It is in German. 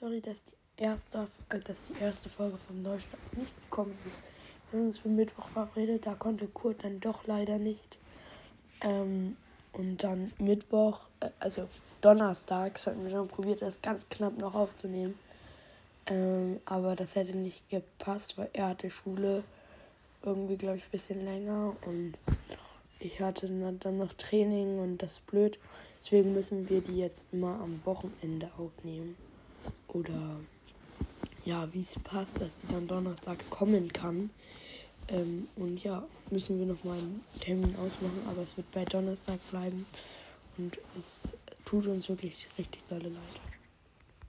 Sorry, dass die erste, äh, dass die erste Folge vom Neustart nicht gekommen ist. Wir haben uns für Mittwoch verabredet, da konnte Kurt dann doch leider nicht. Ähm, und dann Mittwoch, äh, also Donnerstags hatten wir schon probiert, das ganz knapp noch aufzunehmen. Ähm, aber das hätte nicht gepasst, weil er hatte Schule irgendwie, glaube ich, ein bisschen länger und ich hatte dann noch Training und das ist blöd. Deswegen müssen wir die jetzt immer am Wochenende aufnehmen. Oder ja, wie es passt, dass die dann donnerstags kommen kann. Ähm, und ja, müssen wir nochmal einen Termin ausmachen, aber es wird bei Donnerstag bleiben. Und es tut uns wirklich richtig leid.